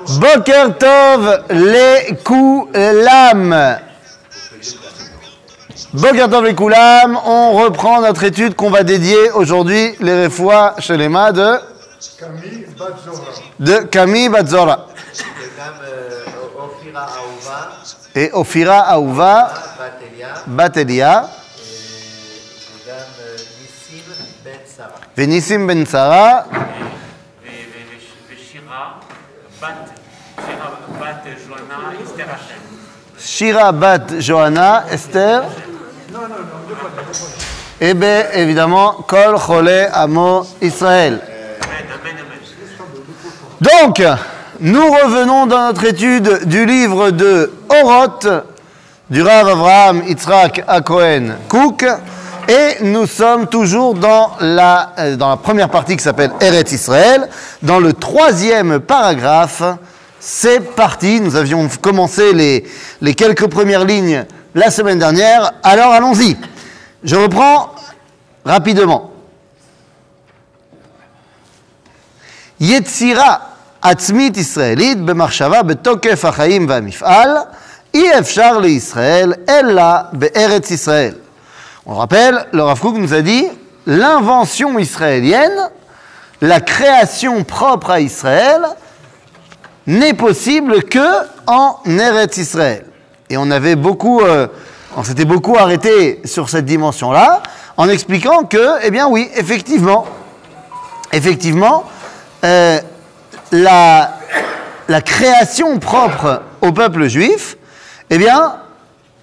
Boker Tov, les Koulam. Boker Tov, les Koulam. On reprend notre étude qu'on va dédier aujourd'hui, les Refois chez les mains de de Camille Batzora. Et Ophira Aouva Batelia. Venissim Ben Sarah. Ben Esther Shira bat Johanna Esther. Non, non, non, deux fois, bien, évidemment, Kol Chole Amo Israël. Donc, nous revenons dans notre étude du livre de Horoth, du Rav Avraham Yitzhak Akohen Cook. et nous sommes toujours dans la, euh, dans la première partie qui s'appelle Eretz Israël, dans le troisième paragraphe. C'est parti, nous avions commencé les, les quelques premières lignes la semaine dernière, alors allons-y. Je reprends rapidement. יצירה עצמית ישראלית במחשבה בתוקף החיים והמפעל, אי אפשר לישראל אלא בארץ ישראל. On rappelle, le Rav nous a dit, l'invention israélienne, la création propre à Israël, n'est possible que en Eretz Israël. Et on avait beaucoup, euh, on s'était beaucoup arrêté sur cette dimension-là, en expliquant que, eh bien oui, effectivement, effectivement, euh, la création propre au peuple juif, eh bien,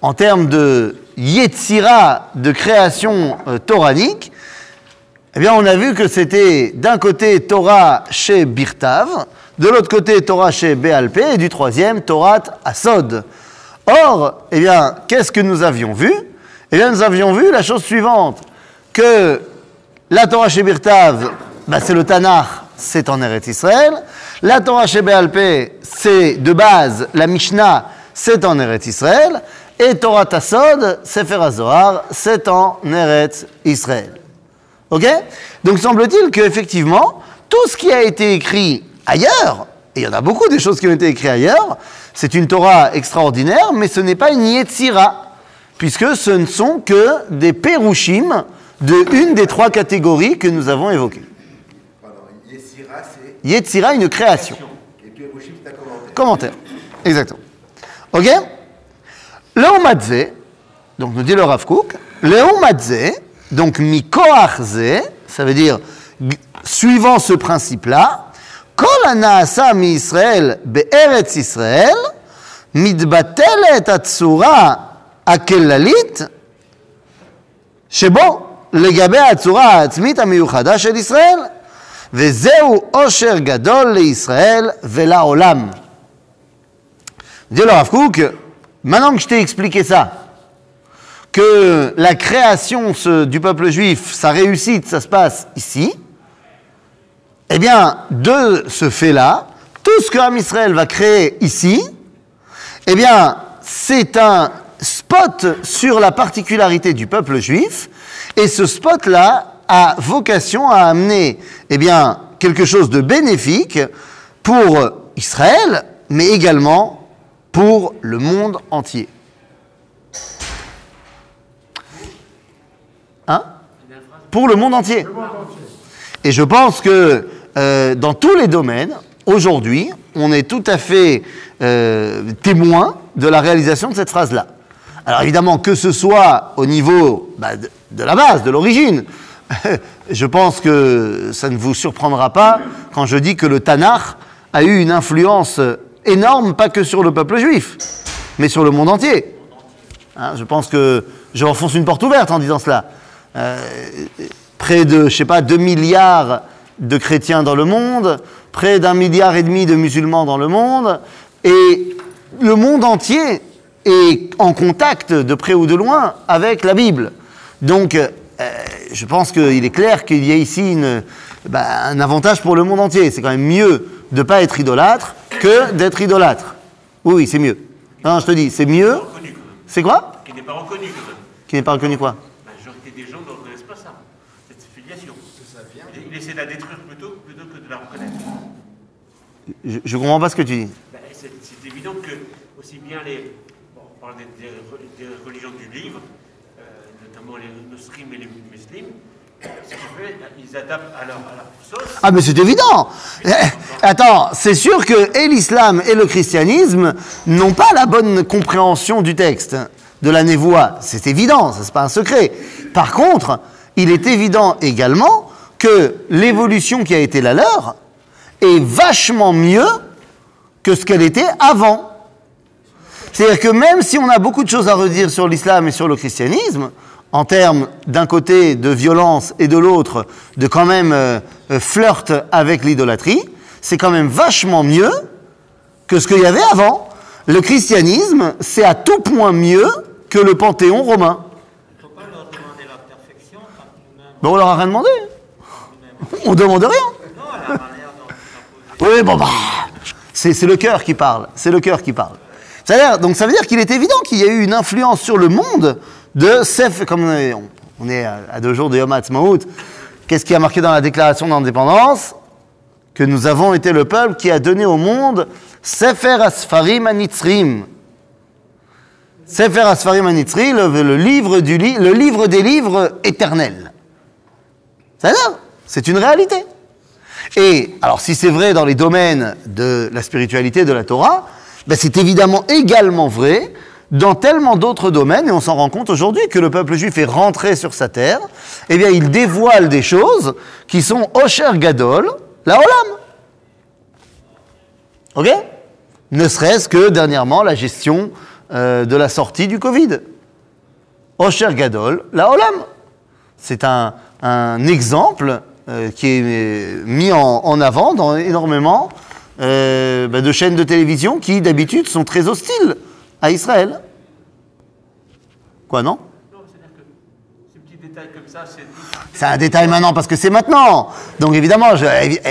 en termes de yetzira, de création euh, toranique, eh bien, on a vu que c'était d'un côté Torah chez Birtav, de l'autre côté Torah chez Béalpé, et du troisième Torah Asod. Or, eh bien, qu'est-ce que nous avions vu? Eh bien, nous avions vu la chose suivante, que la Torah chez Birtav, bah, c'est le Tanakh, c'est en Eretz Israël. La Torah chez Béalpé, c'est de base, la Mishnah, c'est en Eretz Israël. Et Torah Tassod, Sefer HaZohar, c'est en Eretz Israël. Ok? Donc semble-t-il qu'effectivement, tout ce qui a été écrit ailleurs, et il y en a beaucoup des choses qui ont été écrites ailleurs, c'est une Torah extraordinaire, mais ce n'est pas une Yetzira, puisque ce ne sont que des Perushim de une des trois catégories que nous avons évoquées. Pardon, Yessira, c'est. Yetzira, une création. Et puis Roshim, c'est un commentaire. Commentaire. Exactement. Ok? Léomadze, donc nous dit le Rav Kook, Léomadze, donc mikoachze, ça veut dire g- suivant ce principe-là, kol הנעשה מישראל בארץ ישראל, מתבטלת הצורה הכללית שבו לגבי הצורה העצמית המיוחדה של ישראל, וזהו עושר גדול לישראל ולעולם. Dit le Rav Kook, maintenant que je t'ai expliqué ça, que la création du peuple juif, sa réussite, ça se passe ici, eh bien, de ce fait-là, tout ce que Israël va créer ici, eh bien, c'est un spot sur la particularité du peuple juif, et ce spot-là a vocation à amener, eh bien, quelque chose de bénéfique pour Israël, mais également pour le monde entier. Hein? Pour le monde entier. Et je pense que euh, dans tous les domaines, aujourd'hui, on est tout à fait euh, témoin de la réalisation de cette phrase-là. Alors évidemment, que ce soit au niveau bah, de, la base, de l'origine, je pense que ça ne vous surprendra pas quand je dis que le Tanakh a eu une influence énorme, pas que sur le peuple juif, mais sur le monde entier. Hein, je pense que je enfonce une porte ouverte en disant cela. Euh, près de, je sais pas, 2 milliards de chrétiens dans le monde, près d'un milliard et demi de musulmans dans le monde, et le monde entier est en contact de près ou de loin avec la Bible. Donc, euh, je pense qu'il est clair qu'il y a ici bah, un avantage pour le monde entier. C'est quand même mieux de ne pas être idolâtre que d'être idolâtre. Oui, oui, c'est mieux. Non, je te dis, c'est mieux. C'est quoi? Qui n'est pas reconnu. Qui n'est pas reconnu quoi? La majorité des gens ne reconnaissent pas ça, cette filiation. Il, il essaie de la détruire plutôt, plutôt que de la reconnaître. Je ne comprends pas ce que tu dis. Ben, c'est évident que aussi bien les, bon, on parle des, des re- des religions du livre, euh, notamment les musulmans et les musulmans, ils adaptent à leur, à leur sauce. Ah, mais c'est évident. Eh, Attends, c'est sûr que et l'islam et le christianisme n'ont pas la bonne compréhension du texte de la névoie. C'est évident, ça c'est pas un secret. Par contre, il est évident également que l'évolution qui a été la leur est vachement mieux que ce qu'elle était avant. C'est-à-dire que même si on a beaucoup de choses à redire sur l'islam et sur le christianisme, en termes d'un côté de violence et de l'autre de quand même euh, euh, flirt avec l'idolâtrie, c'est quand même vachement mieux que ce qu'il y avait avant. Le christianisme, c'est à tout point mieux que le panthéon romain. Pas leur demander la perfection quand Ben, on leur a rien demandé. On demande rien. Oui, bon, bah, c'est le cœur qui parle. C'est le cœur qui parle. Ça a donc ça veut dire qu'il est évident qu'il y a eu une influence sur le monde de Sef, comme on est, à deux jours de Yom Ha'atzmaut. Qu'est-ce qui a marqué dans la déclaration d'indépendance? Que nous avons été le peuple qui a donné au monde Sefer Asfarim Anitzrim. Sefer Asfarim Anitzri, le, livre du livre des livres éternels. Ça veut dire, c'est une réalité. Et alors, si c'est vrai dans les domaines de la spiritualité de la Torah, ben, c'est évidemment également vrai dans tellement d'autres domaines, et on s'en rend compte aujourd'hui que le peuple juif est rentré sur sa terre, eh bien, il dévoile des choses qui sont Osher Gadol, la Olam. Ok? Ne serait-ce que dernièrement la gestion euh, de la sortie du Covid. Osher Gadol, la Olam. C'est un, exemple euh, qui est euh, mis en, avant dans énormément bah, de chaînes de télévision qui, d'habitude, sont très hostiles à Israël. Quoi, non? C'est. Un détail maintenant parce que c'est maintenant. Donc évidemment, je,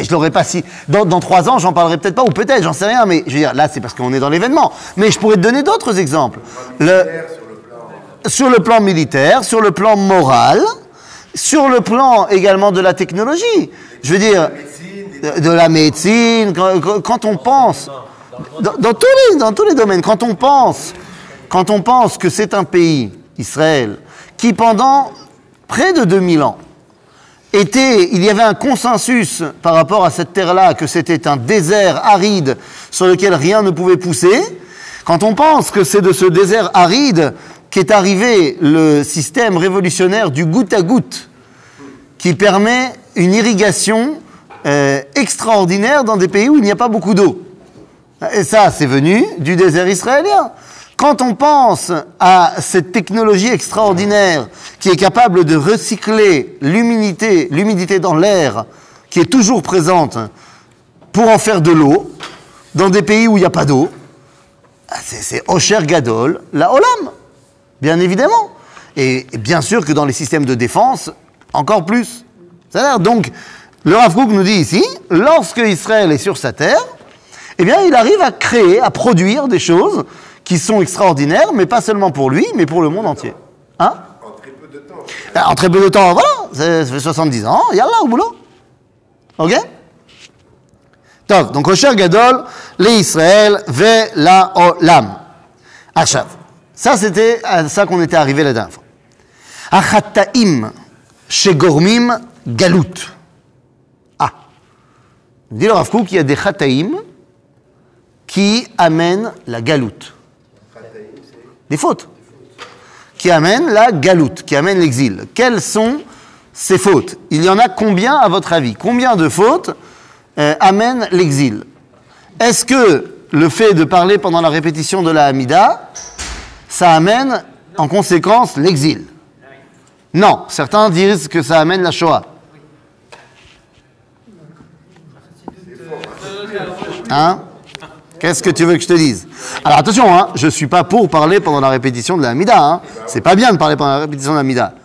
je l'aurais pas si. Dans, trois ans, j'en parlerai peut-être pas, ou peut-être, j'en sais rien, mais je veux dire, là, c'est parce qu'on est dans l'événement. Mais je pourrais te donner d'autres exemples. Le, sur le plan militaire, sur le plan moral, sur le plan également de la technologie. Je veux dire, de, la médecine, quand- quand on pense, dans, tous les, domaines, quand on pense, quand on pense que c'est un pays, Israël, qui pendant près de 2000 ans était, il y avait un consensus par rapport à cette terre-là, que c'était un désert aride sur lequel rien ne pouvait pousser. Quand on pense que c'est de ce désert aride qu'est arrivé le système révolutionnaire du goutte à goutte, qui permet une irrigation euh, extraordinaire dans des pays où il n'y a pas beaucoup d'eau. Et ça, c'est venu du désert israélien. Quand on pense à cette technologie extraordinaire qui est capable de recycler l'humidité, l'humidité dans l'air qui est toujours présente pour en faire de l'eau, dans des pays où il n'y a pas d'eau, ah, c'est, Osher Gadol, la Olam, bien évidemment. Et, bien sûr que dans les systèmes de défense, encore plus. C'est-à-dire, donc, le Rav nous dit ici, lorsque Israël est sur sa terre, eh bien, il arrive à créer, à produire des choses qui sont extraordinaires, mais pas seulement pour lui, mais pour le monde entier. Hein En très peu de temps. En très peu de temps, voilà, ça fait 70 ans, yallah, au boulot. Ok donc, Osher Gadol, les Israël, ve la olam. Achav. Ça, c'était à ça qu'on était arrivé la dernière fois. Achataim, shegormim, galout. Ah. Il dit le Rav Kook qu'il y a des chataim qui amènent la galoute. Des fautes. Qui amènent la galoute, qui amènent l'exil. Quelles sont ces fautes? Il y en a combien à votre avis? Combien de fautes euh, amènent l'exil? Est-ce que le fait de parler pendant la répétition de la Hamida, ça amène en conséquence l'exil? Non, certains disent que ça amène la Shoah. Hein? Qu'est-ce que tu veux que je te dise? Alors attention, hein, je ne suis pas pour parler pendant la répétition de la Hamida. Hein. C'est pas bien de parler pendant la répétition de la Hamida.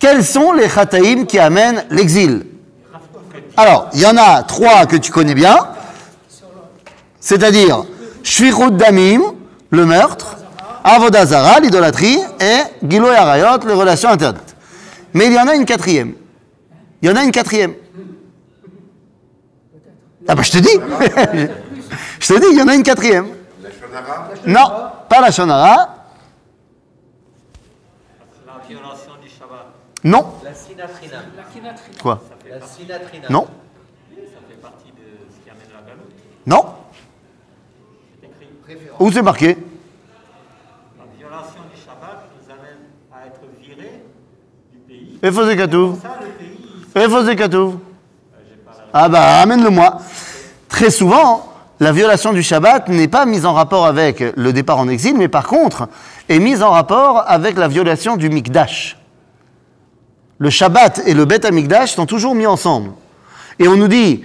Quels sont les chataïm qui amènent l'exil? Alors, il y en a trois que tu connais bien, c'est-à-dire Shvirut Damim, le meurtre, Avodazara, l'idolâtrie, et Giloy Arayot, les relations interdites. Mais il y en a une quatrième. Il y en a une quatrième. Ah bah, je te dis. je te dis, il y en a une quatrième. La shonara Non, pas la shonara. La violation du Shabbat. Non. La sinatrina. Quoi La sinatrina. Non. Ça fait partie de ce qui amène la galoute. Non. C'est écrit. Où c'est marqué? La violation du Shabbat nous amène à être virés du pays. Et Fosé Katouf. Et Fosé Katouf. Ah bah, amène-le-moi. Très souvent, la violation du Shabbat n'est pas mise en rapport avec le départ en exil, mais par contre, est mise en rapport avec la violation du Mikdash. Le Shabbat et le Bet Mikdash sont toujours mis ensemble. Et on nous dit,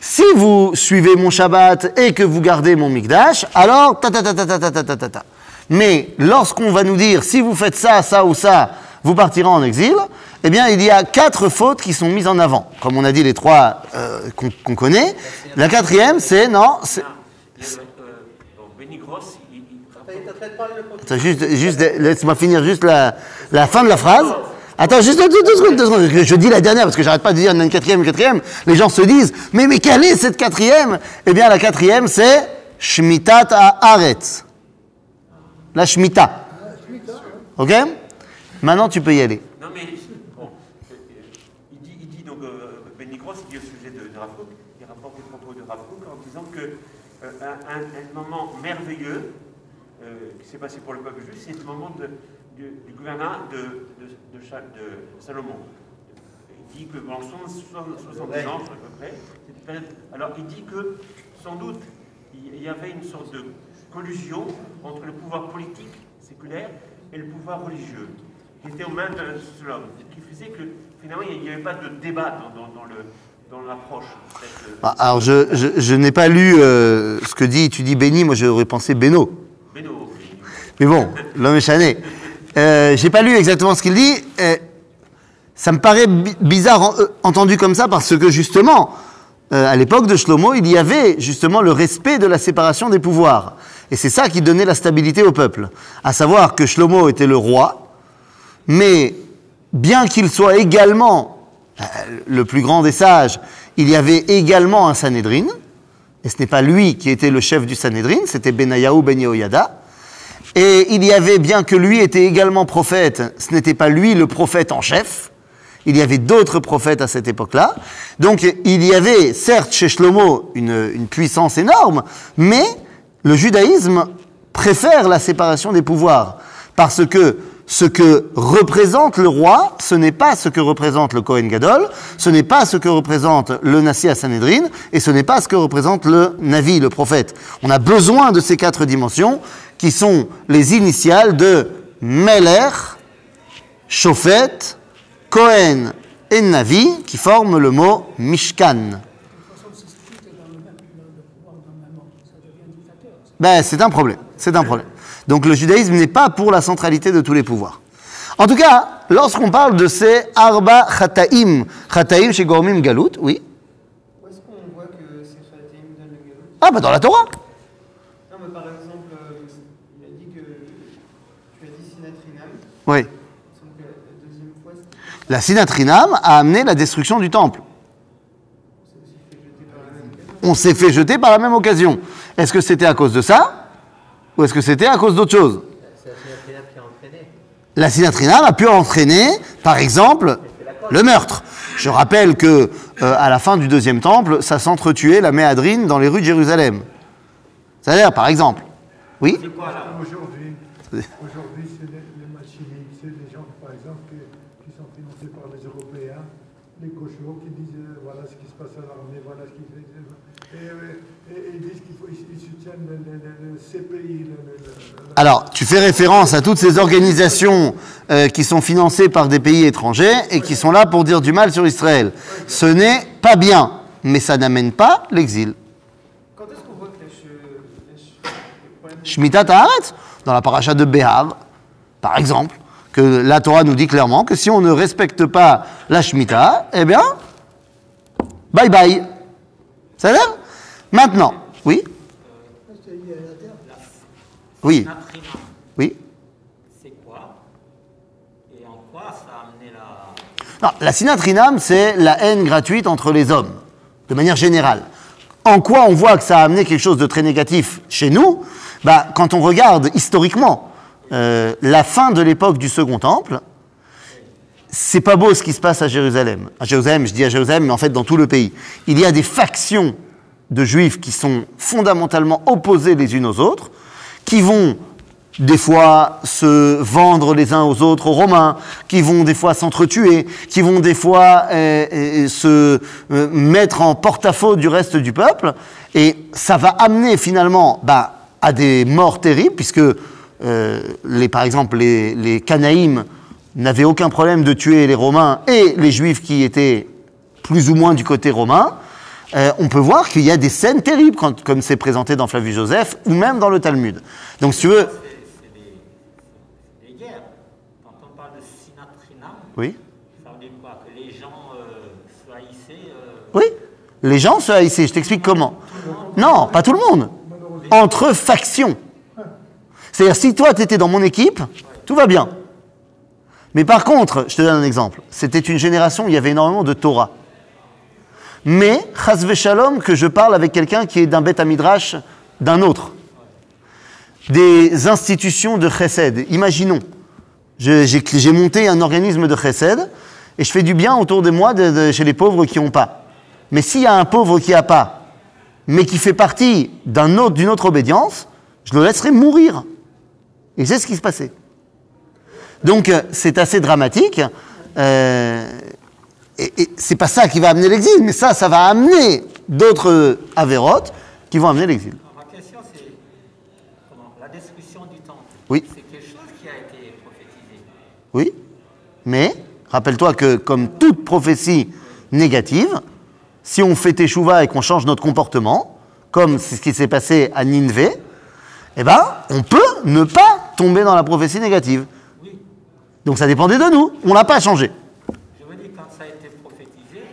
si vous suivez mon Shabbat et que vous gardez mon Mikdash, alors ta ta ta ta ta ta ta ta ta. Mais lorsqu'on va nous dire, si vous faites ça, ça ou ça, vous partirez en exil, eh bien, il y a quatre fautes qui sont mises en avant. Comme on a dit les trois euh, qu'on connaît. La quatrième, c'est, non, c'est-. Attends, juste, juste, laisse-moi finir juste la, fin de la phrase. Attends, juste deux, deux secondes, deux secondes. Je dis la dernière parce que j'arrête pas de dire a une quatrième, une quatrième. Les gens se disent, mais, mais quelle est cette quatrième? Eh bien, la quatrième, c'est Shmitat Haaretz. La Shmita. Ok? Maintenant, tu peux y aller. Non mais, bon, il dit, il dit donc, euh, Benny Gross, il dit au sujet de, de il rapporte les propos de Rav Kook en disant que euh, un, moment merveilleux euh, qui s'est passé pour le peuple juif, c'est le moment de- du, du gouvernement de, de, de Cha- de Salomon. Il dit que pendant 70 ans à peu près, alors il dit que sans doute il y avait une sorte de collusion entre le pouvoir politique séculaire et le pouvoir religieux, qui était aux mains de cela, qui faisait que finalement il n'y avait pas de débat dans, dans- dans le, dans l'approche. Alors, je, je, je n'ai pas lu euh, ce que dit, tu dis Béni, moi j'aurais pensé Beno. Beno, Mais bon, l'homme est chané. Euh, J'ai pas lu exactement ce qu'il dit. Ça me paraît bi- bizarre en- euh, entendu comme ça parce que justement, euh, à l'époque de Shlomo, il y avait justement le respect de la séparation des pouvoirs. Et c'est ça qui donnait la stabilité au peuple. À savoir que Shlomo était le roi, mais bien qu'il soit également euh, le plus grand des sages, il y avait également un Sanhédrin. Et ce n'est pas lui qui était le chef du Sanhédrin, c'était Benayahu Ben Yehoyada. Et il y avait, bien que lui était également prophète, ce n'était pas lui le prophète en chef. Il y avait d'autres prophètes à cette époque-là. Donc il y avait, certes, chez Shlomo, une, une puissance énorme, mais le judaïsme préfère la séparation des pouvoirs. Parce que ce que représente le roi, ce n'est pas ce que représente le Kohen Gadol, ce n'est pas ce que représente le Nassi à Sanhedrin, et ce n'est pas ce que représente le Navi, le prophète. On a besoin de ces quatre dimensions qui sont les initiales de Meler, Shofet, Kohen et Navi, qui forment le mot Mishkan. Ben, c'est un problème. C'est un problème. Donc le judaïsme n'est pas pour la centralité de tous les pouvoirs. En tout cas, lorsqu'on parle de ces Arba Chataim, Chataim chez Gormim Galut, oui. Où est-ce qu'on voit que c'est Khatim donne le galop Ah, bah dans la Torah. Non, mais par exemple, euh, il a dit que tu as dit Sinatrinam. Oui. Que la deuxième fois, La Sinatrinam a amené la destruction du temple. On s'est fait jeter par la même occasion. Est-ce que c'était à cause de ça? Ou est-ce que c'était à cause d'autre chose C'est la sinatrina qui a entraîné. La Sinatrinam a pu entraîner, par exemple, le meurtre. Je rappelle que euh, à la fin du deuxième temple, ça s'entretuait la méadrine dans les rues de Jérusalem. C'est-à-dire, par exemple. Oui Aujourd'hui, aujourd'hui c'est les, les machiniques, c'est les gens, par exemple, qui, qui sont financés par les Européens, les cochons qui disent euh, voilà ce qui se passe à l'armée, voilà ce qui fait. Et, euh, et- et ils disent qu'ils faut- ils- ils soutiennent le, le- le- le CPI. Alors, tu fais référence à toutes ces organisations euh, qui sont financées par des pays étrangers et qui sont là pour dire du mal sur Israël. Ce n'est pas bien, mais ça n'amène pas l'exil. Quand est-ce qu'on voit que Shmita Ta'aretz, dans la paracha de Béhar, par exemple, que la Torah nous dit clairement que si on ne respecte pas la Shemitah, eh bien, bye bye. Ça l'air? Maintenant, oui? Oui, oui. c'est quoi Et en quoi ça a amené la. Non, la sinatrinam, c'est la haine gratuite entre les hommes, de manière générale. En quoi on voit que ça a amené quelque chose de très négatif chez nous? Bah, Quand on regarde historiquement euh, la fin de l'époque du Second Temple, c'est pas beau ce qui se passe à Jérusalem. À Jérusalem, je dis à Jérusalem, mais en fait dans tout le pays. Il y a des factions de juifs qui sont fondamentalement opposés les unes aux autres, qui vont des fois se vendre les uns aux autres aux Romains, qui vont des fois s'entretuer, qui vont des fois euh, euh, se euh, mettre en porte-à-faux du reste du peuple, et ça va amener finalement bah, à des morts terribles, puisque les, par exemple les, les n'avaient aucun problème de tuer les Romains et les Juifs qui étaient plus ou moins du côté romain. Euh, on peut voir qu'il y a des scènes terribles, quand- comme c'est présenté dans Flavius Joseph, ou même dans le Talmud. Donc si tu veux... C'est des, des guerres. Quand on parle de sinatrinam, Oui ça veut dire quoi? Que les gens euh, se haïssaient euh, Oui Les gens se haïssaient, je t'explique comment. Non, pas tout le monde. Entre factions. C'est-à-dire, si toi, tu étais dans mon équipe, tout va bien. Mais par contre, je te donne un exemple. C'était une génération où il y avait énormément de Torah. Mais, chas shalom, que je parle avec quelqu'un qui est d'un bête midrash d'un autre. Des institutions de chesed. Imaginons, j'ai monté un organisme de chesed et je fais du bien autour de moi chez les pauvres qui n'ont pas. Mais s'il y a un pauvre qui n'a pas, mais qui fait partie d'une autre obédience, je le laisserai mourir. Et c'est ce qui se passait. Donc euh, c'est assez dramatique. euh, et et c'est pas ça qui va amener l'exil, mais ça, ça va amener d'autres avérotes qui vont amener l'exil. Ma question, c'est comment la destruction du temple. Oui. C'est quelque chose qui a été prophétisé. Oui, mais rappelle-toi que comme toute prophétie négative, si on fait échouva et qu'on change notre comportement, comme c'est ce qui s'est passé à Nineveh, eh ben, on peut ne pas tomber dans la prophétie négative. Oui. Donc ça dépendait de nous, on l'a pas changé. Je veux dire, quand ça a été prophétisé,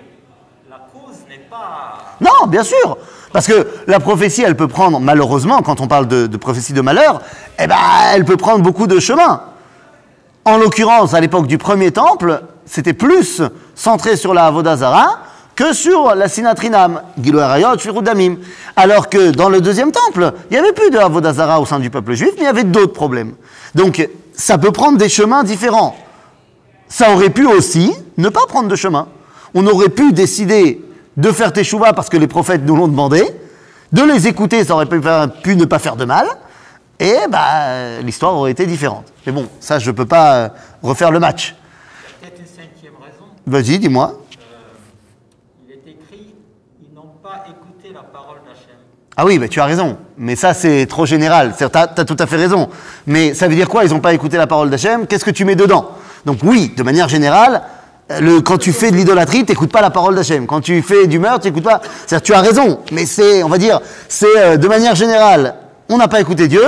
la cause n'est pas. Non, bien sûr. Parce que la prophétie, elle peut prendre, malheureusement, quand on parle de, prophétie de malheur, eh ben, elle peut prendre beaucoup de chemins. En l'occurrence, à l'époque du premier temple, c'était plus centré sur la Avodazara que sur la Sinatrinam. Alors que dans le deuxième temple, il n'y avait plus de Avodazara au sein du peuple juif, mais il y avait d'autres problèmes. Donc, ça peut prendre des chemins différents. Ça aurait pu aussi ne pas prendre de chemin. On aurait pu décider de faire teshuva parce que les prophètes nous l'ont demandé, de les écouter, ça aurait pu, ne pas faire de mal, et bah, l'histoire aurait été différente. Mais bon, ça, je ne peux pas euh, refaire le match. Peut-être une cinquième raison. Vas-y, dis-moi. Il est écrit ils n'ont pas écouté la parole d'Hachem. Ah oui, bah, tu as raison. Mais ça, c'est trop général. Tu as, tout à fait raison. Mais ça veut dire quoi Ils n'ont pas écouté la parole d'Hachem? Qu'est-ce que tu mets dedans? Donc oui, de manière générale, euh, quand tu fais de l'idolâtrie, tu n'écoutes pas la parole d'Hachem. Quand tu fais du meurtre, tu n'écoutes pas... C'est-à-dire, tu as raison. Mais c'est, on va dire, c'est euh, de manière générale, on n'a pas écouté Dieu.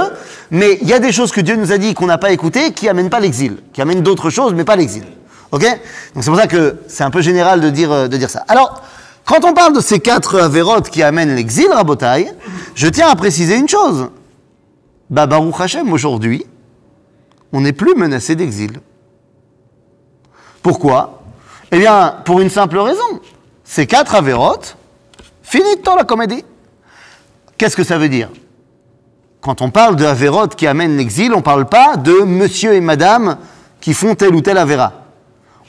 Mais il y a des choses que Dieu nous a dit qu'on n'a pas écoutées qui amènent pas l'exil. Qui amènent d'autres choses, mais pas l'exil. Ok? Donc c'est pour ça que c'est un peu général de dire, euh, de dire ça. Alors, quand on parle de ces quatre avérotes qui amènent l'exil, Rabotai, je tiens à préciser une chose. Bah, Baruch Hashem, aujourd'hui, on n'est plus menacé d'exil. Pourquoi? Eh bien, pour une simple raison. Ces quatre avérotes, finito la comédie. Qu'est-ce que ça veut dire? Quand on parle de avérotes qui amènent l'exil, on ne parle pas de monsieur et madame qui font tel ou tel avéra.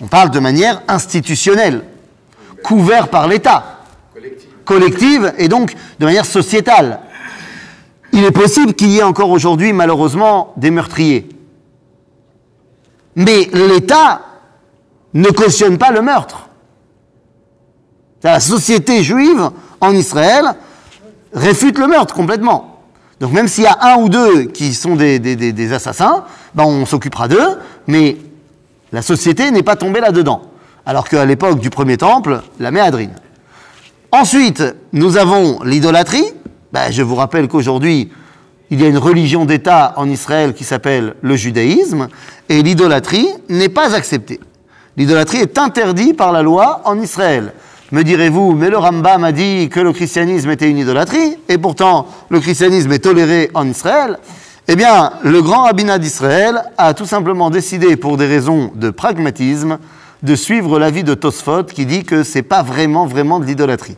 On parle de manière institutionnelle, couvert par l'État, collective et donc de manière sociétale. Il est possible qu'il y ait encore aujourd'hui, malheureusement, des meurtriers. Mais l'État ne cautionne pas le meurtre. La société juive en Israël réfute le meurtre complètement. Donc même s'il y a un ou deux qui sont des, assassins, ben on s'occupera d'eux, mais la société n'est pas tombée là-dedans. Alors qu'à l'époque du premier temple, la méadrine. Ensuite, nous avons l'idolâtrie. Ben, je vous rappelle qu'aujourd'hui, il y a une religion d'État en Israël qui s'appelle le judaïsme, et l'idolâtrie n'est pas acceptée. L'idolâtrie est interdite par la loi en Israël. Me direz-vous, mais le Rambam a dit que le christianisme était une idolâtrie, et pourtant le christianisme est toléré en Israël. Eh bien, le grand rabbinat d'Israël a tout simplement décidé, pour des raisons de pragmatisme, de suivre l'avis de Tosfot qui dit que c'est pas vraiment, vraiment de l'idolâtrie.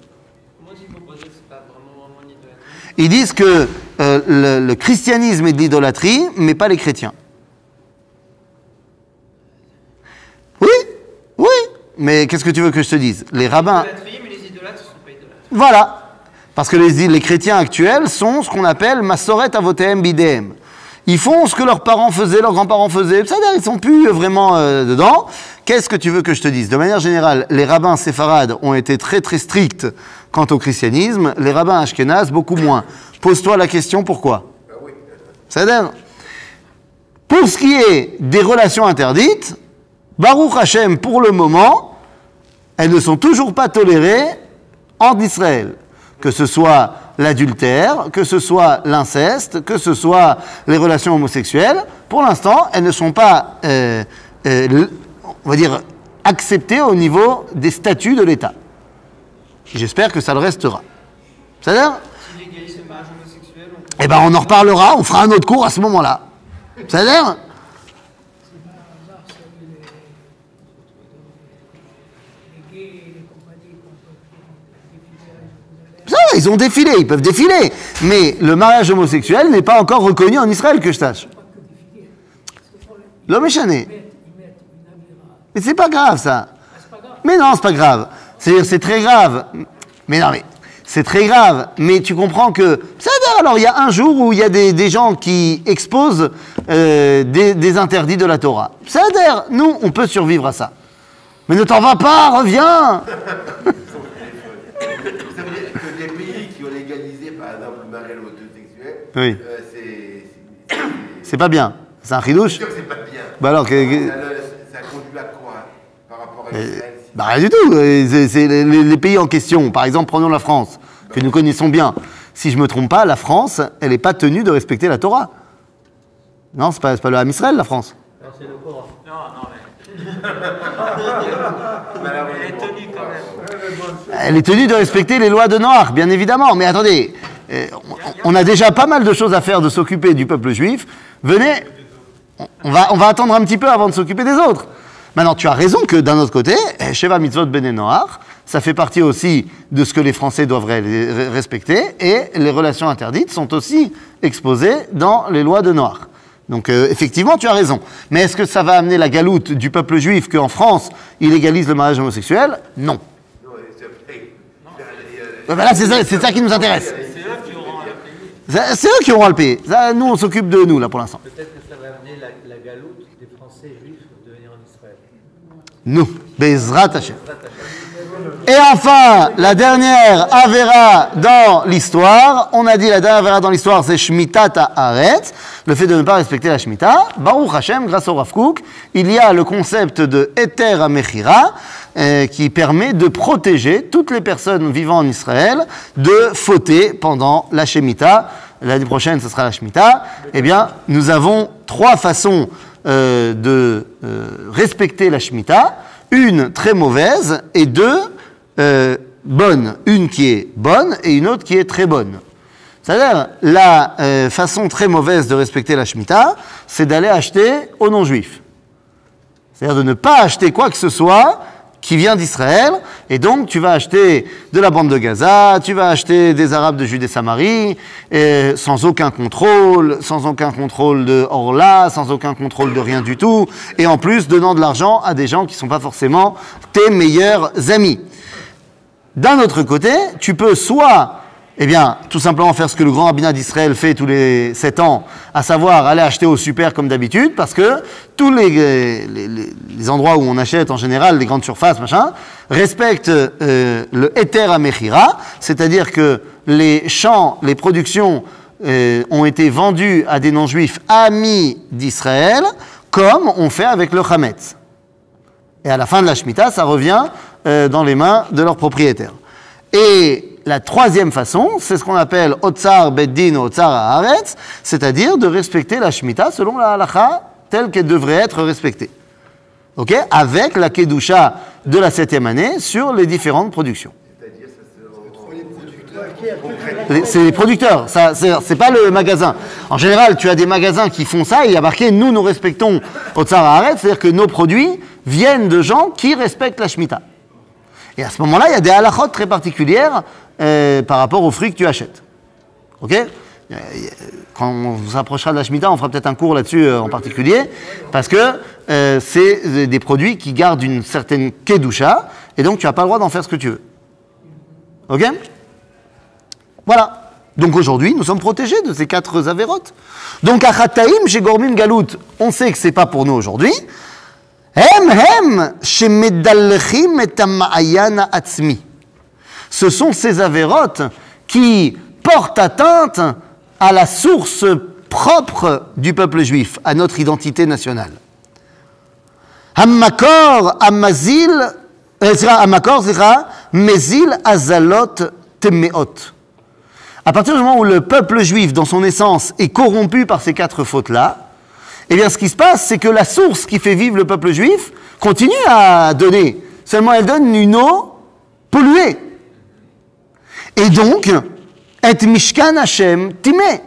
Ils disent que euh, le christianisme est de l'idolâtrie, mais pas les chrétiens. Oui, oui, mais qu'est-ce que tu veux que je te dise? Les rabbins, mais les idolâtres ne sont pas idolâtres. voilà. Parce que les, les chrétiens actuels sont ce qu'on appelle Masoret Avotem Bidem. Ils font ce que leurs parents faisaient, leurs grands-parents faisaient. Ça, ils sont plus vraiment euh, dedans. Qu'est-ce que tu veux que je te dise? De manière générale, les rabbins séfarades ont été très très stricts quant au christianisme. Les rabbins ashkénazes, beaucoup moins. Pose-toi la question pourquoi? C'est-à-dire, pour ce qui est des relations interdites, Baruch Hashem, pour le moment, elles ne sont toujours pas tolérées en Israël. Que ce soit l'adultère, que ce soit l'inceste, que ce soit les relations homosexuelles, pour l'instant, elles ne sont pas, euh, euh, on va dire, acceptées au niveau des statuts de l'État. J'espère que ça le restera. On peut... eh ben, on en reparlera, on fera un autre cours à ce moment-là. C'est-à-dire, les gays et les compagnies qu'on peut défiler à Jérusalem. Ça, ils ont défilé, ils peuvent défiler. Mais le mariage homosexuel n'est pas encore reconnu en Israël, que je sache. L'homme est chané. Mais c'est pas grave, ça. Mais non, c'est pas grave. C'est-à-dire, c'est très grave. Mais non, mais c'est très grave. Mais tu comprends que. Alors, il y a un jour où il y a des, gens qui exposent euh, des, interdits de la Torah. Nous, on peut survivre à ça. Mais ne t'en va pas, reviens Ça veut dire que des pays qui ont légalisé, par exemple, le mariage homosexuel, Oui. euh, c'est. c'est- pas bien. C'est un ridouche. C'est sûr que c'est pas bien. Bah alors, que- que- Ça, ça conduit à quoi par rapport à Euh, Israël bah rien du tout. Euh, C'est les, les- les pays en question. Par exemple, prenons la France, que nous connaissons bien. Si je me trompe pas, la France, elle n'est pas tenue de respecter la Torah. Non, c'est pas, pas le Ham Israël, la France. Non, non, mais elle est tenue quand même. Elle est tenue de respecter les lois de Noach, bien évidemment. Mais attendez, euh, on, a déjà pas mal de choses à faire de s'occuper du peuple juif. Venez, on- va, on va attendre un petit peu avant de s'occuper des autres. Maintenant, tu as raison que d'un autre côté, eh, Sheva Mitzvot Bene Noach, ça fait partie aussi de ce que les Français doivent respecter, et les relations interdites sont aussi exposées dans les lois de Noach. Donc euh, effectivement, tu as raison. Mais est-ce que ça va amener la galoute du peuple juif qu'en France, il légalise le mariage homosexuel? Non. Non, c'est ben là, ça, ça qui nous intéresse. C'est eux qui auront à la payer. Ça, C'est eux qui auront à le payer. Ça, nous, on s'occupe de nous, là, pour l'instant. Peut-être que ça va amener la, la galoute des Français juifs de venir en Israël. Nous. Bezrat Hashem. Et enfin, la dernière Avera dans l'histoire. On a dit la dernière Avera dans l'histoire, c'est Shmitat Haaretz, le fait de ne pas respecter la Shemitah. Baruch Hashem, grâce au Rav il y a le concept de Eter Amechira, euh, qui permet de protéger toutes les personnes vivant en Israël de fauter pendant la Shemitah. L'année prochaine, ce sera la Shemitah. Eh bien, nous avons trois façons euh, de euh, respecter la Shemitah. Une très mauvaise et deux euh, bonnes. Une qui est bonne et une autre qui est très bonne. C'est-à-dire, la euh, façon très mauvaise de respecter la Shemitah, c'est d'aller acheter aux non-juifs. C'est-à-dire de ne pas acheter quoi que ce soit qui vient d'Israël, et donc tu vas acheter de la bande de Gaza, tu vas acheter des Arabes de Judée-Samarie, sans aucun contrôle, sans aucun contrôle de Orla, sans aucun contrôle de rien du tout, et en plus donnant de l'argent à des gens qui ne sont pas forcément tes meilleurs amis. D'un autre côté, tu peux soit, eh bien, tout simplement faire ce que le grand rabbinat d'Israël fait tous les sept ans, à savoir aller acheter au super comme d'habitude, parce que tous les, endroits où on achète en général, les grandes surfaces, machin, respectent euh, le Eter Amechira, c'est-à-dire que les champs, les productions euh, ont été vendus à des non-juifs amis d'Israël, comme on fait avec le Hametz. Et à la fin de la Shemitah, ça revient euh, dans les mains de leurs propriétaires. Et la troisième façon, c'est ce qu'on appelle Otsar Beddin Otsar Haaretz, c'est-à-dire de respecter la Shemitah selon la halakha telle qu'elle devrait être respectée. Ok? Avec la Kedusha de la septième année sur les différentes productions. C'est les producteurs, ça, c'est pas le magasin. En général, tu as des magasins qui font ça et il y a marqué nous, nous respectons Otsar Haaretz, c'est-à-dire que nos produits viennent de gens qui respectent la Shemitah. Et à ce moment-là, il y a des halachot très particulières euh, par rapport aux fruits que tu achètes. Ok? Euh, Quand on s'approchera de la Shemitah, on fera peut-être un cours là-dessus euh, en particulier, parce que c'est des produits qui gardent une certaine kedusha, et donc tu n'as pas le droit d'en faire ce que tu veux. Ok? Voilà. Donc aujourd'hui, nous sommes protégés de ces quatre avérotes. Donc à Chataim, chez Gormin Galout, on sait que c'est pas pour nous aujourd'hui. Ce sont ces avérotes qui portent atteinte à la source propre du peuple juif, à notre identité nationale. Hammakor amazil, euh, Hammakor mezil azalot temeot. À partir du moment où le peuple juif, dans son essence, est corrompu par ces quatre fautes-là, eh bien ce qui se passe, c'est que la source qui fait vivre le peuple juif continue à donner. Seulement elle donne une eau polluée. Et donc, et Mishkan Hashem timé.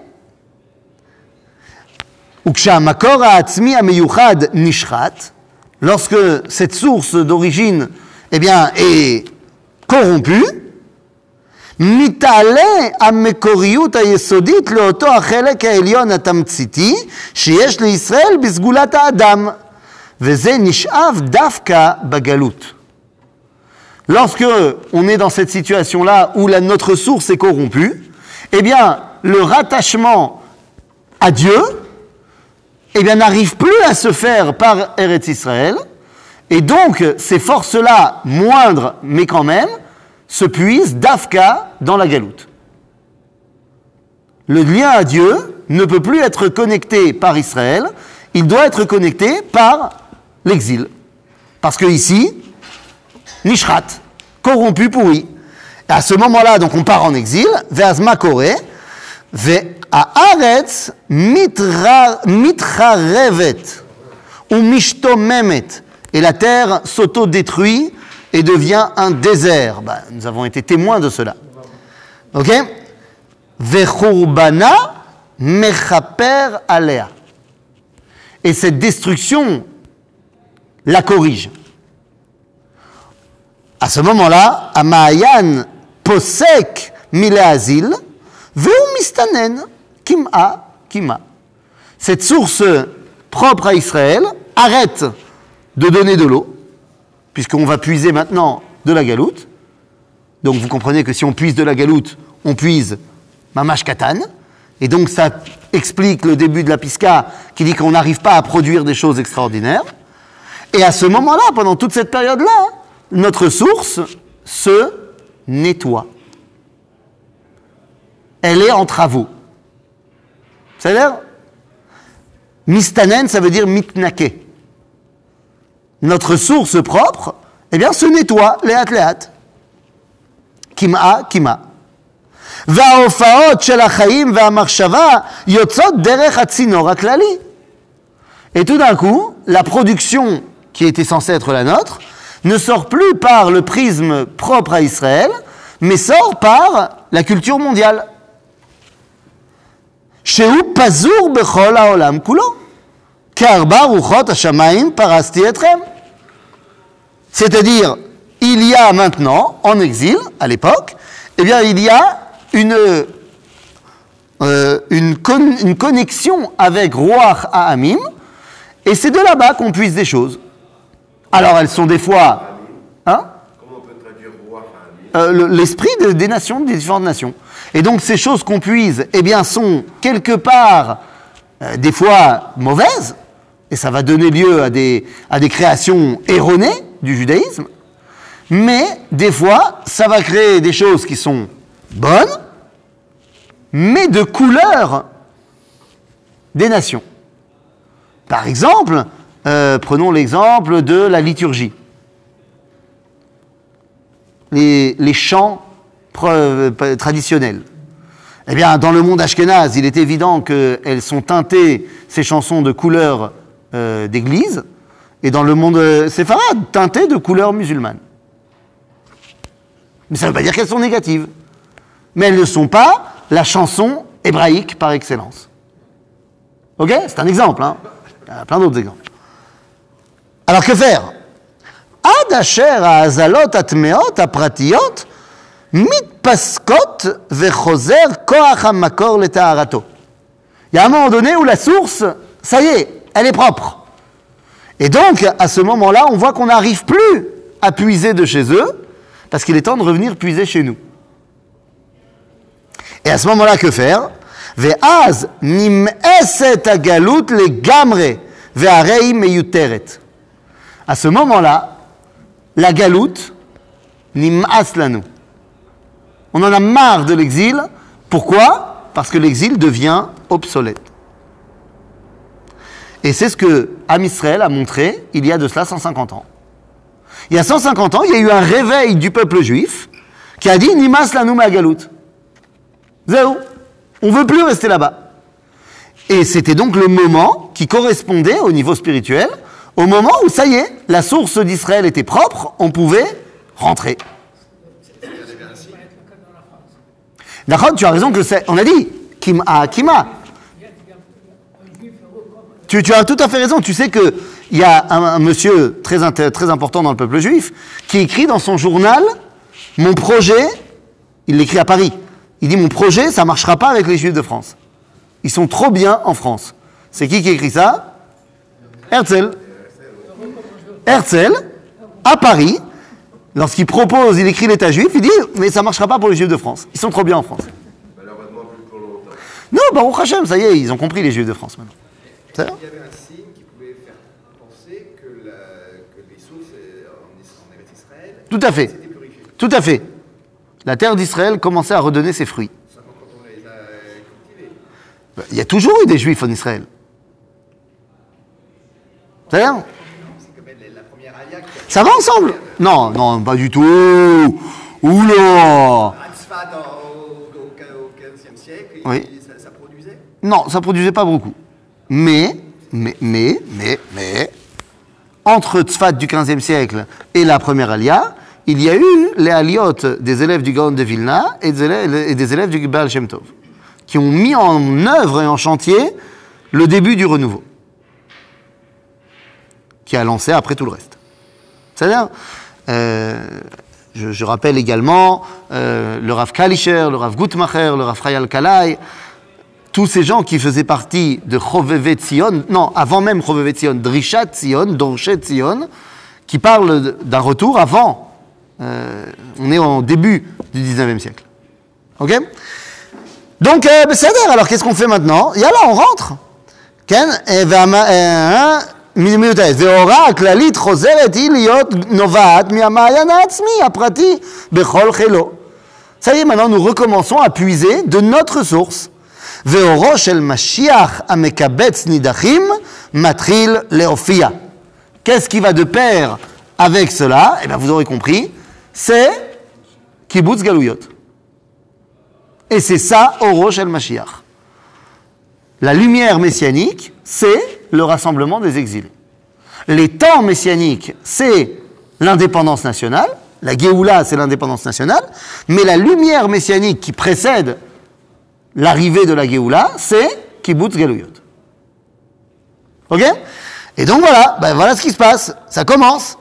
Ukshamakor ha'atzmi ameyuchad nishrat, lorsque cette source d'origine eh bien, est corrompue, מתעלה המקוריות היסודית לאותו החלק העליון התמציתי שיש לישראל בסגולת האדם, וזה נשאב דווקא בגלות. Lorsque on est dans cette situation-là où la, notre source est corrompue, eh bien, le rattachement à Dieu, eh bien, n'arrive plus à se faire par Eretz Israël, et donc ces forces-là, moindres, mais quand même, se puisent d'Afka dans la galoute. Le lien à Dieu ne peut plus être connecté par Israël, il doit être connecté par l'exil. Parce que ici, Nishrat, corrompu, pourri. Et à ce moment-là, donc on part en exil, Ve'azma Koré, Ve'a'aretz mitra- mitrarevet, ou mishtomemet. Et la terre s'auto-détruit et devient un désert. Bah, nous avons été témoins de cela. Ok? Ve'churbana alea. Et cette destruction la corrige. À ce moment-là, Amayan posek mileazil, veu mistanen kim'a kima. Cette source propre à Israël arrête de donner de l'eau, puisqu'on va puiser maintenant de la galoute. Donc vous comprenez que si on puise de la galoute, on puise mamash katan. Et donc ça explique le début de la pisca qui dit qu'on n'arrive pas à produire des choses extraordinaires. Et à ce moment-là, pendant toute cette période-là, notre source se nettoie. Elle est en travaux. C'est-à-dire, mistanen, ça veut dire mitnake Notre source propre, eh bien, se nettoie, léat, léat. Kima, kima. וההופעות של החיים והמחשבה יוצאות דרך הצינור הכללי. Et tout d'un coup, la production qui était censée être la nôtre ne sort plus par le prisme propre à Israël, mais sort par la culture mondiale. שהוא פזור בכל העולם כולו. כארבע רוחות השמיים פרסתי אתכם. C'est-à-dire, il y a maintenant, en exil, à l'époque, eh bien, il y a une, euh, une, con- une connexion avec Roar à Amim, et c'est de là-bas qu'on puise des choses. Alors, elles sont des fois. Hein? Comment on peut traduire roi à Amir euh, le- l'esprit de- des nations, des différentes nations. Et donc ces choses qu'on puise, eh bien, sont quelque part euh, des fois mauvaises, et ça va donner lieu à des, à des créations erronées du judaïsme, mais des fois, ça va créer des choses qui sont bonnes, mais de couleur des nations. Par exemple, euh, prenons l'exemple de la liturgie les, chants pre- traditionnels. Eh bien, dans le monde ashkénaze, il est évident qu'elles sont teintées, ces chansons, de couleur euh, d'église, et dans le monde euh, séfarade, teintées de couleurs musulmanes. Mais ça ne veut pas dire qu'elles sont négatives. Mais elles ne sont pas la chanson hébraïque par excellence. Ok? C'est un exemple. Hein Il y a plein d'autres exemples. Alors que faire? Il y a un moment donné où la source, ça y est, elle est propre. Et donc, à ce moment-là, on voit qu'on n'arrive plus à puiser de chez eux, parce qu'il est temps de revenir puiser chez nous. Et à ce moment-là, que faire le gamre. À ce moment-là, la galoute, nim'as lanu. On en a marre de l'exil. Pourquoi? Parce que l'exil devient obsolète. Et c'est ce que Am Israël a montré il y a de cela 150 ans. Il y a 150 ans, il y a eu un réveil du peuple juif qui a dit Nimas lanu galoute. Zéro. On veut plus rester là-bas. Et c'était donc le moment qui correspondait au niveau spirituel, au moment où, ça y est, la source d'Israël était propre, on pouvait rentrer. D'accord, tu as raison que c'est. On a dit, Kim a Kima. Tu, tu as tout à fait raison. Tu sais qu'il y a un, un monsieur très, très important dans le peuple juif qui écrit dans son journal Mon projet, il l'écrit à Paris. Il dit Mon projet, ça ne marchera pas avec les juifs de France. Ils sont trop bien en France. C'est qui qui écrit ça? Herzl. Herzl, à Paris, lorsqu'il propose, il écrit l'État juif, il dit Mais ça ne marchera pas pour les juifs de France. Ils sont trop bien en France. Malheureusement, plus pour longtemps. Non, Baruch Hashem, ça y est, ils ont compris les juifs de France maintenant. Il y avait un signe qui pouvait faire penser que, la- que les sources euh, en, Israël Tout à fait. Tout à fait. La terre d'Israël commençait à redonner ses fruits. Cultivées. Il y a toujours eu des juifs en Israël. C'est-à-dire C'est Ça va ensemble? Non, non, pas du tout. Oula à Tzfat au, au, au 15e siècle, et Oui. ça, ça produisait? Non, ça produisait pas beaucoup. Mais, mais, mais, mais, mais, entre Tzfat du 15e siècle et la première Alia, il y a eu les aliotes des élèves du Gaon de Vilna et des élèves, du Baal Shem Tov, qui ont mis en œuvre et en chantier le début du renouveau, qui a lancé après tout le reste. C'est-à-dire, euh, je, rappelle également euh, le Rav Kalischer, le Rav Gutmacher, le Rav Chayal Kalai, tous ces gens qui faisaient partie de Chovevet Tzion, non, avant même Chovevet Tzion, Drishat Tzion, Dorchet Tzion, qui parlent d'un retour avant. Euh, on est en début du 19e siècle. Ok? Donc, euh, ben, alors qu'est-ce qu'on fait maintenant? Et on rentre. Ken ça y est, maintenant nous recommençons à puiser de notre source. ואורו של משיח המקבץ נידחים מתחיל להופיע. Qu'est-ce qui va de pair avec cela Eh bien, vous aurez compris, c'est kibbutz galouyot. Et c'est ça, Oro shel Mashiach. La lumière messianique, c'est le rassemblement des exilés. Les temps messianiques, c'est l'indépendance nationale. La Géoula, c'est l'indépendance nationale. Mais la lumière messianique qui précède l'arrivée de la Géoula, c'est Kibbutz Galouyot. Ok Et donc voilà, ben voilà ce qui se passe. Ça commence.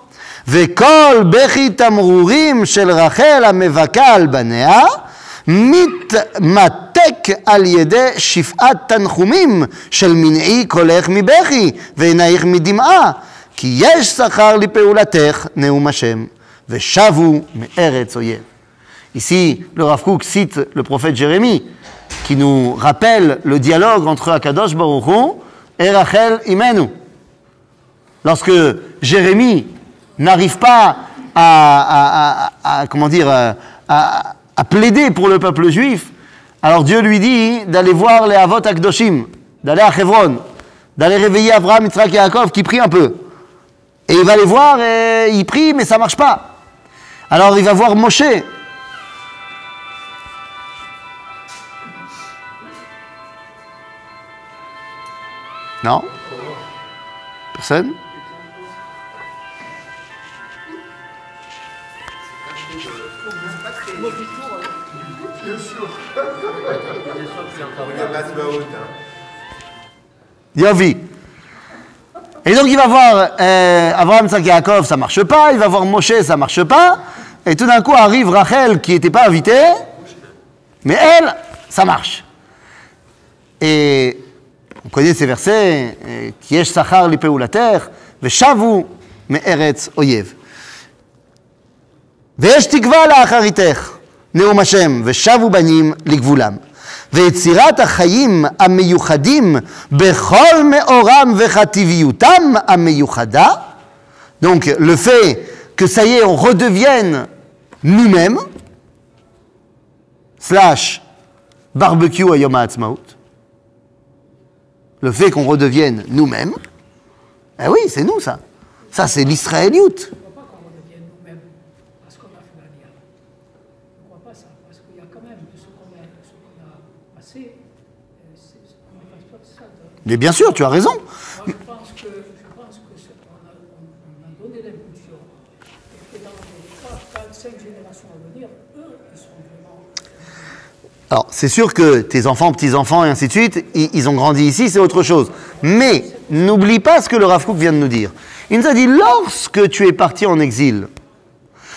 וכל בכי תמרורים של רחל המבכה על בניה מתמתק על ידי שפעת תנחומים של מנעי קולך מבכי ועינייך מדמעה כי יש שכר לפעולתך נאום השם ושבו מארץ אויב. Ici, le Rav Kook cite le prophète Jérémie, qui nous rappelle le dialogue entre Akadosh Baruch Hu et Rachel Imenu. Lorsque Jérémie n'arrive pas à, comment dire, à plaider pour le peuple juif, alors Dieu lui dit d'aller voir les Avot Akdoshim, d'aller à Hebron, d'aller réveiller Abraham, Yitzhak et Yaakov qui prient un peu. Et il va les voir et il prie, mais ça marche pas. Alors il va voir Moshe. Non Personne. Yovi. Et donc il va voir euh, Abraham, Yaakov, ça marche pas. Il va voir Moshe, ça marche pas. Et tout d'un coup arrive Rachel qui n'était pas invitée. Mais elle, ça marche. Et on connaît ces versets, euh, qui est sachar lipeulater, ושבו מארץ אויב. ויש תקווה לאחריתך, נאום השם, ושבו בנים לגבולם. ויצירת החיים המיוחדים בכל מאורם וחטיביותם המיוחדה, donc le fait que ça y est, on redevienne nous-mêmes, slash barbecue à Yom HaAtzmaut, le fait qu'on redevienne nous-mêmes, eh oui, c'est nous ça. Ça, c'est l'israélioute. Je ne crois pas qu'on redevienne nous-mêmes parce qu'on a fait la guerre. Je ne crois pas ça, parce qu'il y a quand même de ce qu'on a, de ce qu'on a passé, euh, c'est- on ne passe pas de ça. Donc, Mais bien sûr, tu as raison. moi, je pense que, je pense que ce qu'on a, on, on a donné l'impulsion et que dans les 3, 4, 5 générations à venir, eux, ils sont vraiment. Alors, c'est sûr que tes enfants, petits-enfants et ainsi de suite, ils ont grandi ici, c'est autre chose. Mais n'oublie pas ce que le Rav vient de nous dire. Il nous a dit, lorsque tu es parti en exil,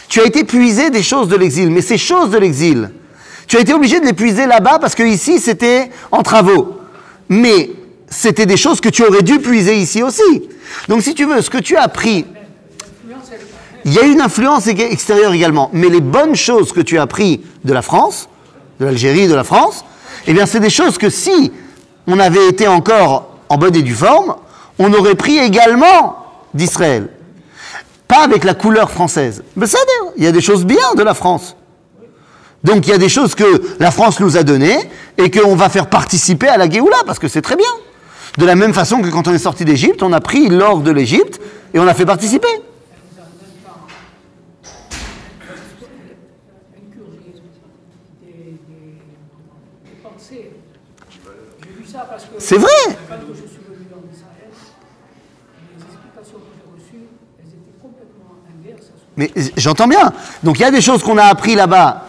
tu as été puisé des choses de l'exil, mais ces choses de l'exil, tu as été obligé de les puiser là-bas parce que ici, c'était en travaux. Mais c'était des choses que tu aurais dû puiser ici aussi. Donc, si tu veux, ce que tu as appris il y a une influence extérieure également, mais les bonnes choses que tu as appris de la France, de l'Algérie, de la France, eh bien, c'est des choses que si on avait été encore en bonne et due forme, on aurait pris également d'Israël. Pas avec la couleur française. Mais ça, il y a des choses bien de la France. Donc il y a des choses que la France nous a données et qu'on va faire participer à la Géoula, parce que c'est très bien. De la même façon que quand on est sorti d'Égypte, on a pris l'or de l'Égypte et on l'a fait participer. incurgé des, des, des pensées. J'ai vu ça parce que C'est vrai. quand je suis venu en Israël, les explications que j'ai reçues, elles étaient complètement inverses. À ce Mais j'entends bien. Donc il y a des choses qu'on a appris là-bas.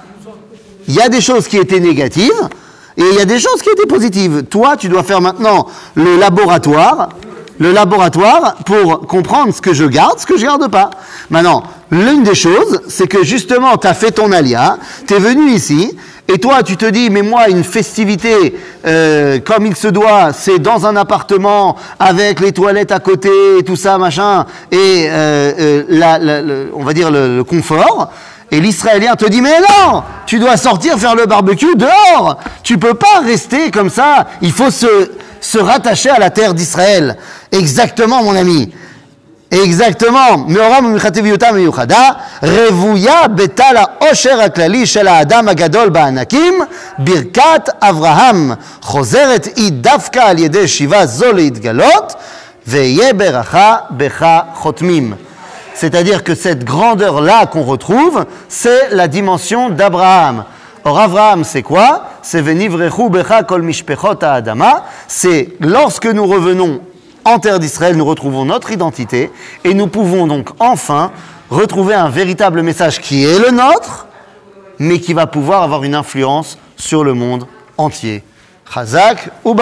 Il y a des choses qui étaient négatives et il y a des choses qui étaient positives. Toi, tu dois faire maintenant le laboratoire, le laboratoire pour comprendre ce que je garde, ce que je garde pas. Maintenant, l'une des choses, c'est que justement, tu as fait ton alia, tu es venu ici, et toi, tu te dis, mais moi, une festivité euh, comme il se doit, c'est dans un appartement avec les toilettes à côté, tout ça, machin, et euh, euh, la- on va dire le, le confort. Et l'Israélien te dit, mais non, tu dois sortir faire le barbecue dehors. Tu peux pas rester comme ça. Il faut se, se rattacher à la terre d'Israël. Exactement, mon ami. Exactement. Meoram mikhativ yuta miyuchada revuya betal haosher haklali shel haadam hagadol ba'anakim birkat avraham chozeret i davka al yedei shiva zo leitgalot veye beracha becha chotmim. C'est-à-dire que cette grandeur-là qu'on retrouve, c'est la dimension d'Abraham. Or, Abraham, c'est quoi? C'est venivrechu becha kol mishpechot haadama. C'est lorsque nous revenons en terre d'Israël, nous retrouvons notre identité et nous pouvons donc enfin retrouver un véritable message qui est le nôtre, mais qui va pouvoir avoir une influence sur le monde entier. Chazak ou